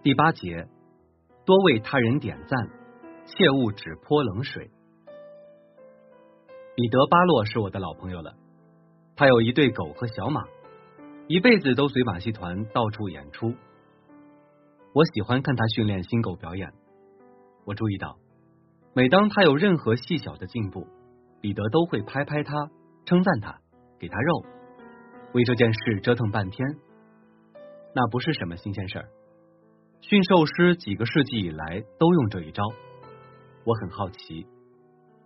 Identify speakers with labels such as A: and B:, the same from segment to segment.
A: 第八节，多为他人点赞，切勿只泼冷水。彼得·巴洛是我的老朋友了，他有一对狗和小马，一辈子都随马戏团到处演出。我喜欢看他训练新狗表演。我注意到，每当他有任何细小的进步，彼得都会拍拍他，称赞他，给他肉，为这件事折腾半天。那不是什么新鲜事儿，驯兽师几个世纪以来都用这一招。我很好奇，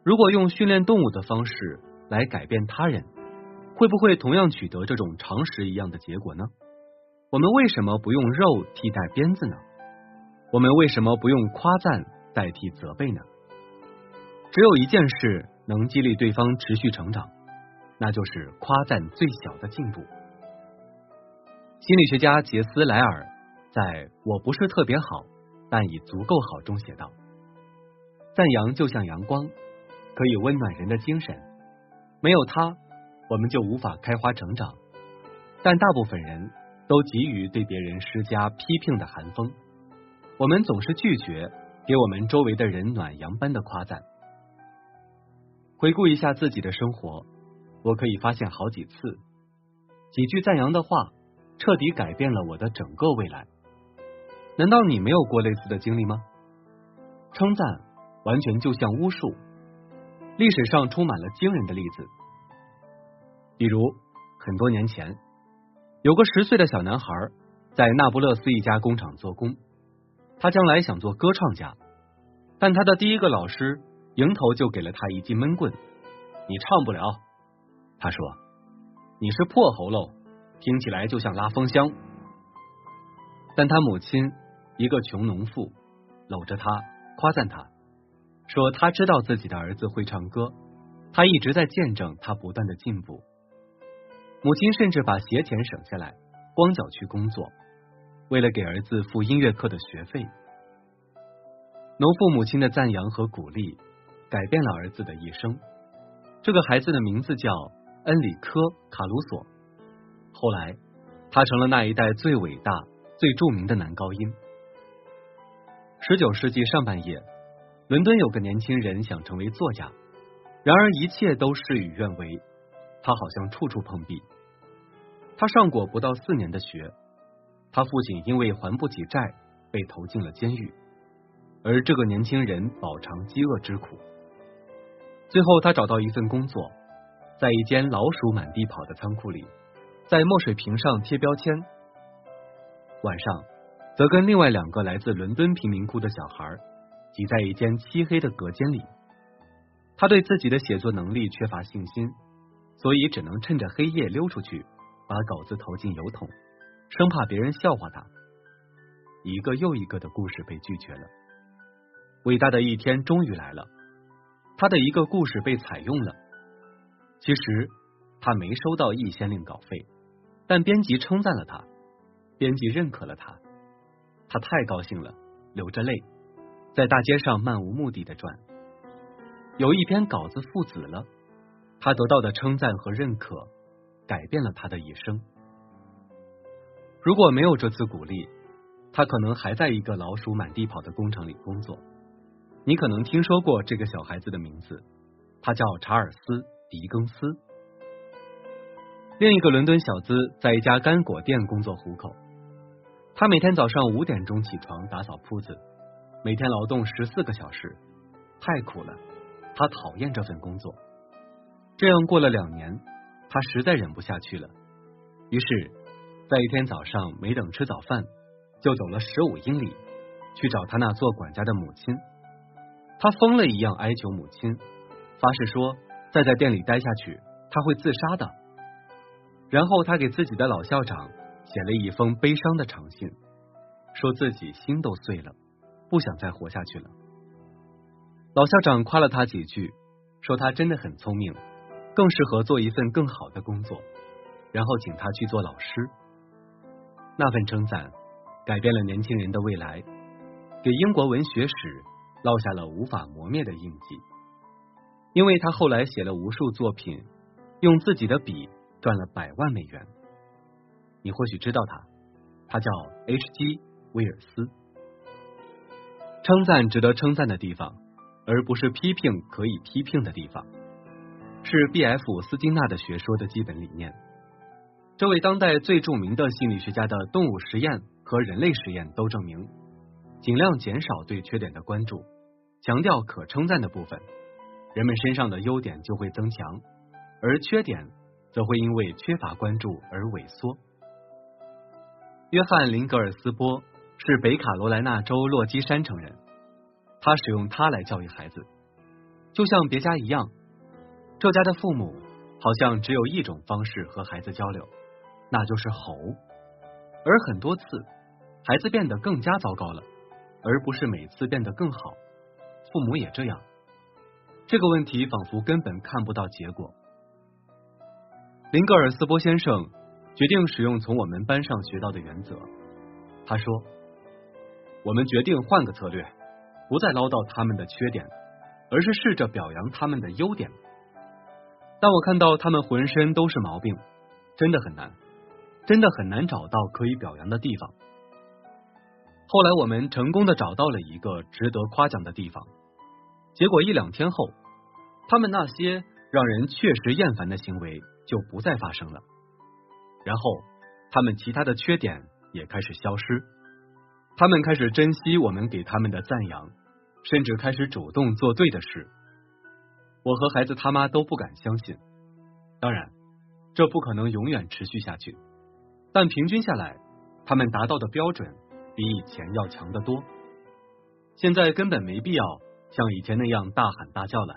A: 如果用训练动物的方式来改变他人，会不会同样取得这种常识一样的结果呢？我们为什么不用肉替代鞭子呢？我们为什么不用夸赞代替责备呢？只有一件事能激励对方持续成长，那就是夸赞最小的进步。心理学家杰斯莱尔在我不是特别好，但已足够好中写道：“赞扬就像阳光，可以温暖人的精神。没有它，我们就无法开花成长。但大部分人都急于对别人施加批评的寒风。我们总是拒绝给我们周围的人暖阳般的夸赞。回顾一下自己的生活，我可以发现好几次几句赞扬的话。”彻底改变了我的整个未来。难道你没有过类似的经历吗？称赞完全就像巫术，历史上充满了惊人的例子。比如很多年前，有个十岁的小男孩在那不勒斯一家工厂做工，他将来想做歌唱家，但他的第一个老师迎头就给了他一记闷棍：“你唱不了。”他说：“你是破喉咙。”听起来就像拉风箱，但他母亲一个穷农妇搂着他夸赞他，说他知道自己的儿子会唱歌，他一直在见证他不断的进步。母亲甚至把鞋钱省下来，光脚去工作，为了给儿子付音乐课的学费。农妇母亲的赞扬和鼓励改变了儿子的一生。这个孩子的名字叫恩里科·卡鲁索。后来，他成了那一代最伟大、最著名的男高音。十九世纪上半叶，伦敦有个年轻人想成为作家，然而一切都事与愿违，他好像处处碰壁。他上过不到四年的学，他父亲因为还不起债被投进了监狱，而这个年轻人饱尝饥饿之苦。最后，他找到一份工作，在一间老鼠满地跑的仓库里。在墨水瓶上贴标签，晚上则跟另外两个来自伦敦贫民窟的小孩挤在一间漆黑的隔间里。他对自己的写作能力缺乏信心，所以只能趁着黑夜溜出去，把稿子投进邮筒，生怕别人笑话他。一个又一个的故事被拒绝了。伟大的一天终于来了，他的一个故事被采用了。其实他没收到一先令稿费。但编辑称赞了他，编辑认可了他，他太高兴了，流着泪，在大街上漫无目的的转。有一篇稿子父子了，他得到的称赞和认可改变了他的一生。如果没有这次鼓励，他可能还在一个老鼠满地跑的工厂里工作。你可能听说过这个小孩子的名字，他叫查尔斯·狄更斯。另一个伦敦小资在一家干果店工作糊口，他每天早上五点钟起床打扫铺子，每天劳动十四个小时，太苦了，他讨厌这份工作。这样过了两年，他实在忍不下去了，于是，在一天早上没等吃早饭，就走了十五英里去找他那做管家的母亲。他疯了一样哀求母亲，发誓说再在店里待下去，他会自杀的。然后他给自己的老校长写了一封悲伤的长信，说自己心都碎了，不想再活下去了。老校长夸了他几句，说他真的很聪明，更适合做一份更好的工作，然后请他去做老师。那份称赞改变了年轻人的未来，给英国文学史烙下了无法磨灭的印记。因为他后来写了无数作品，用自己的笔。赚了百万美元，你或许知道他，他叫 H.G. 威尔斯。称赞值得称赞的地方，而不是批评可以批评的地方，是 B.F. 斯金纳的学说的基本理念。这位当代最著名的心理学家的动物实验和人类实验都证明，尽量减少对缺点的关注，强调可称赞的部分，人们身上的优点就会增强，而缺点则会因为缺乏关注而萎缩。约翰林格尔斯波。是北卡罗来纳州洛基山城人，他使用它来教育孩子，就像别家一样。这家的父母好像只有一种方式和孩子交流，那就是吼。而很多次，孩子变得更加糟糕了，而不是每次变得更好。父母也这样，这个问题仿佛根本看不到结果。林格尔斯波先生决定使用从我们班上学到的原则，他说。我们决定换个策略，不再唠叨他们的缺点，而是试着表扬他们的优点。当我看到他们浑身都是毛病，真的很难，真的很难找到可以表扬的地方。后来我们成功的找到了一个值得夸奖的地方，结果一两天后，他们那些让人确实厌烦的行为就不再发生了，然后他们其他的缺点也开始消失。他们开始珍惜我们给他们的赞扬，甚至开始主动做对的事。我和孩子他妈都不敢相信。当然，这不可能永远持续下去。但平均下来，他们达到的标准比以前要强得多。现在根本没必要像以前那样大喊大叫了。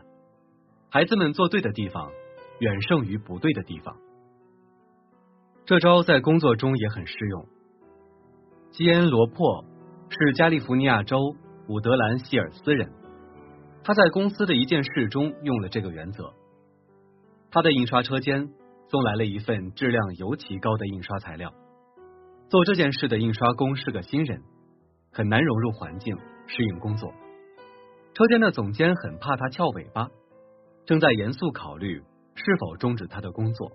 A: 孩子们做对的地方远胜于不对的地方。这招在工作中也很适用。基恩·罗珀是加利福尼亚州伍德兰希尔斯人，他在公司的一件事中用了这个原则。他的印刷车间送来了一份质量尤其高的印刷材料。做这件事的印刷工是个新人，很难融入环境，适应工作。车间的总监很怕他翘尾巴，正在严肃考虑是否终止他的工作。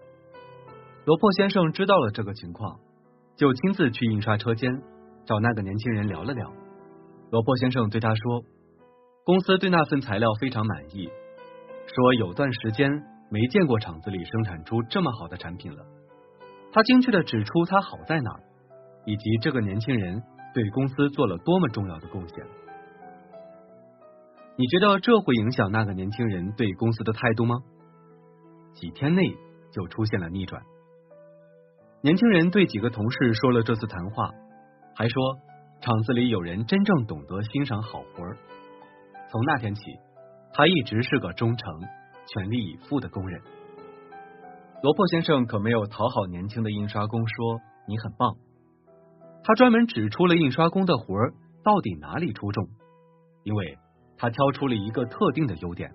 A: 罗珀先生知道了这个情况。就亲自去印刷车间找那个年轻人聊了聊。罗珀先生对他说：“公司对那份材料非常满意，说有段时间没见过厂子里生产出这么好的产品了。他精确的指出它好在哪儿，以及这个年轻人对公司做了多么重要的贡献。你觉得这会影响那个年轻人对公司的态度吗？几天内就出现了逆转。”年轻人对几个同事说了这次谈话，还说厂子里有人真正懂得欣赏好活儿。从那天起，他一直是个忠诚、全力以赴的工人。罗珀先生可没有讨好年轻的印刷工，说你很棒。他专门指出了印刷工的活儿到底哪里出众，因为他挑出了一个特定的优点，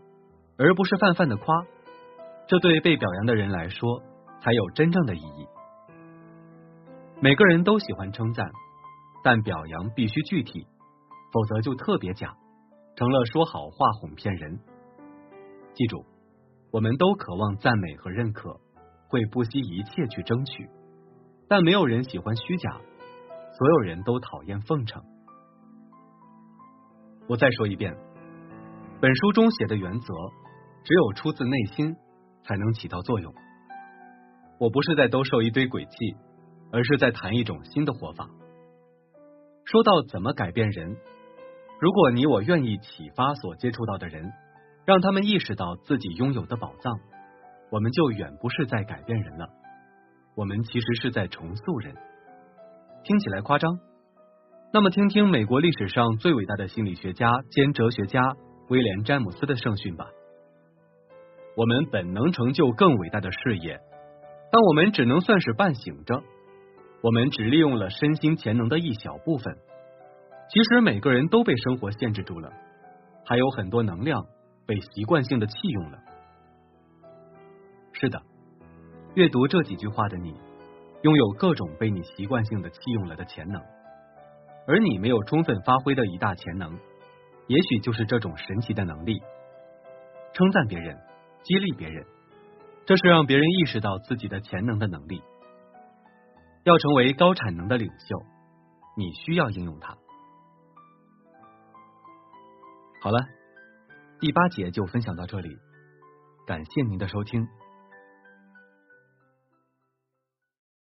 A: 而不是泛泛的夸。这对被表扬的人来说才有真正的意义。每个人都喜欢称赞，但表扬必须具体，否则就特别假，成了说好话哄骗人。记住，我们都渴望赞美和认可，会不惜一切去争取，但没有人喜欢虚假，所有人都讨厌奉承。我再说一遍，本书中写的原则，只有出自内心才能起到作用。我不是在兜售一堆诡计。而是在谈一种新的活法。说到怎么改变人，如果你我愿意启发所接触到的人，让他们意识到自己拥有的宝藏，我们就远不是在改变人了，我们其实是在重塑人。听起来夸张？那么听听美国历史上最伟大的心理学家兼哲学家威廉詹姆斯的圣训吧。我们本能成就更伟大的事业，但我们只能算是半醒着。我们只利用了身心潜能的一小部分，其实每个人都被生活限制住了，还有很多能量被习惯性的弃用了。是的，阅读这几句话的你，拥有各种被你习惯性的弃用了的潜能，而你没有充分发挥的一大潜能，也许就是这种神奇的能力——称赞别人、激励别人，这是让别人意识到自己的潜能的能力。要成为高产能的领袖，你需要应用它。好了，第八节就分享到这里，感谢您的收听。